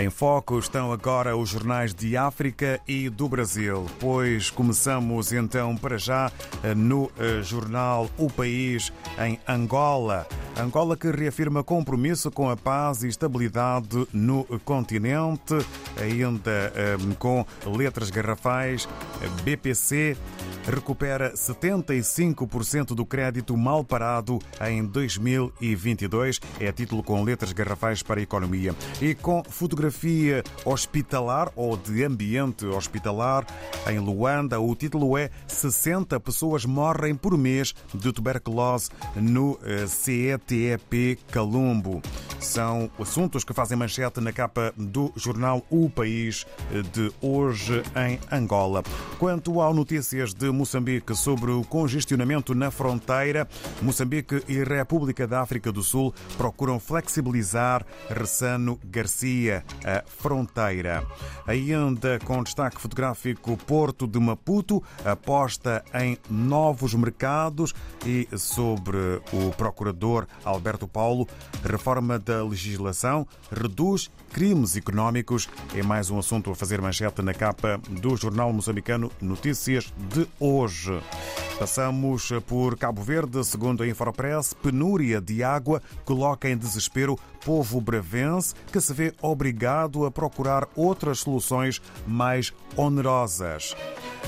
Em foco estão agora os jornais de África e do Brasil, pois começamos então para já no eh, jornal O País em Angola. Angola que reafirma compromisso com a paz e estabilidade no continente, ainda eh, com letras garrafais, BPC recupera 75% do crédito mal parado em 2022. É título com letras garrafais para a economia. E com fotografia hospitalar ou de ambiente hospitalar em Luanda, o título é 60 pessoas morrem por mês de tuberculose no eh, CETEP Calumbo. São assuntos que fazem manchete na capa do jornal O País eh, de hoje em Angola. Quanto ao notícias de Moçambique sobre o congestionamento na fronteira, Moçambique e República da África do Sul procuram flexibilizar Ressano Garcia, a fronteira. Ainda com destaque fotográfico, Porto de Maputo aposta em novos mercados e sobre o procurador Alberto Paulo, reforma da legislação reduz crimes económicos. É mais um assunto a fazer manchete na capa do jornal moçambicano Notícias de hoje. Passamos por Cabo Verde, segundo a Infopress, penúria de água coloca em desespero povo bravense que se vê obrigado a procurar outras soluções mais onerosas.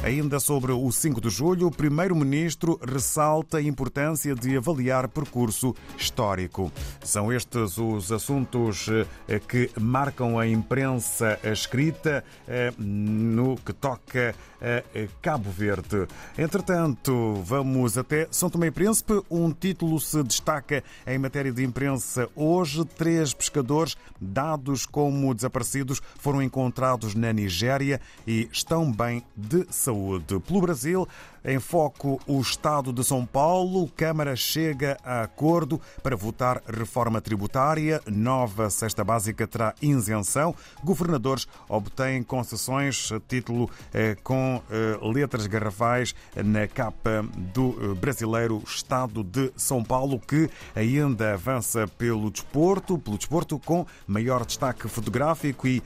Ainda sobre o 5 de julho, o Primeiro-Ministro ressalta a importância de avaliar percurso histórico. São estes os assuntos eh, que marcam a imprensa escrita eh, no que toca a Cabo Verde. Entretanto, vamos até São Tomé e Príncipe. Um título se destaca em matéria de imprensa hoje. Três pescadores dados como desaparecidos foram encontrados na Nigéria e estão bem de saúde. Pelo Brasil, em foco o Estado de São Paulo. Câmara chega a acordo para votar reforma tributária. Nova cesta básica terá isenção. Governadores obtêm concessões, título eh, com eh, letras garrafais na capa do eh, brasileiro Estado de São Paulo, que ainda avança pelo desporto, pelo desporto com maior destaque fotográfico e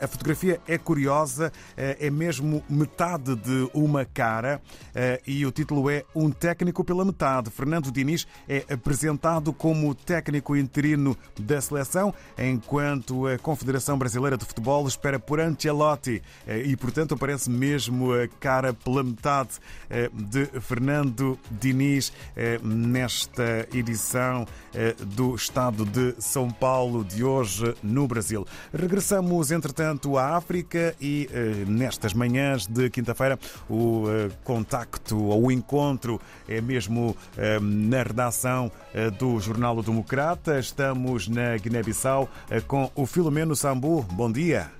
a fotografia é curiosa, é mesmo metade de uma cara. Eh, e o título é Um técnico pela metade. Fernando Diniz é apresentado como técnico interino da seleção, enquanto a Confederação Brasileira de Futebol espera por Ancelotti eh, e, portanto, aparece mesmo a cara pela metade eh, de Fernando Diniz nesta edição do Estado de São Paulo de hoje no Brasil. Regressamos, entretanto, à África e nestas manhãs de quinta-feira o contacto ou o encontro é mesmo ehm, na redação eh, do Jornal o Democrata. Estamos na Guiné-Bissau eh, com o Filomeno Sambu. Bom dia.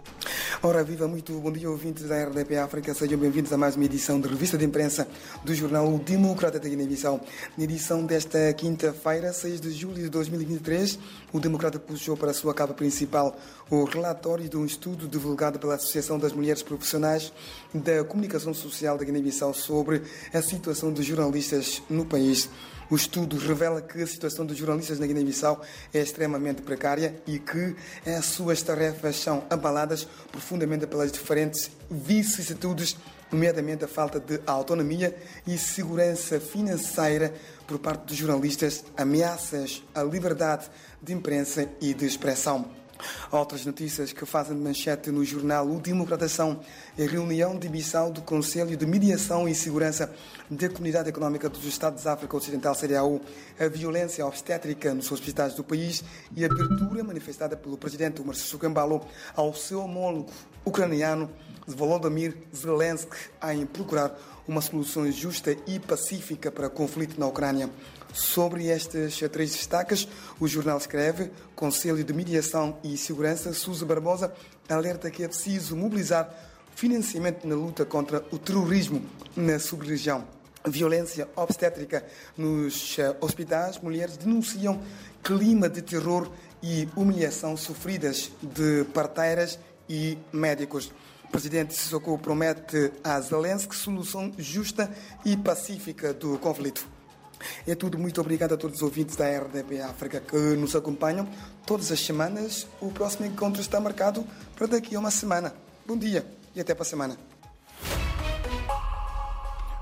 Ora, viva muito bom dia, ouvintes da RDP África. Sejam bem-vindos a mais uma edição de revista de imprensa do jornal Democrata da Guiné-Bissau. Na edição desta quinta-feira, 6 de julho de 2023, o Democrata puxou para a sua capa principal o relatório de um estudo divulgado pela Associação das Mulheres Profissionais da Comunicação Social da Guiné-Bissau sobre a situação dos jornalistas no país. O estudo revela que a situação dos jornalistas na Guiné-Bissau é extremamente precária e que as suas tarefas são abaladas profundamente pelas diferentes vicissitudes, nomeadamente a falta de autonomia e segurança financeira por parte dos jornalistas, ameaças à liberdade de imprensa e de expressão. Outras notícias que fazem manchete no jornal O Democratação é reunião de Bissau do Conselho de Mediação e Segurança da Comunidade Económica dos Estados da África Ocidental, CDAO, a violência obstétrica nos hospitais do país e a abertura manifestada pelo presidente Umar Sukambalo ao seu homólogo ucraniano Volodymyr Zelensky em procurar uma solução justa e pacífica para o conflito na Ucrânia. Sobre estas três destacas, o jornal escreve: Conselho de Mediação e Segurança, Sousa Barbosa, alerta que é preciso mobilizar financiamento na luta contra o terrorismo na sub-região. Violência obstétrica nos eh, hospitais, mulheres denunciam clima de terror e humilhação sofridas de parteiras e médicos. Presidente Sissoko promete a Zelensky solução justa e pacífica do conflito. É tudo. Muito obrigado a todos os ouvintes da RDP África que nos acompanham todas as semanas. O próximo encontro está marcado para daqui a uma semana. Bom dia e até para a semana.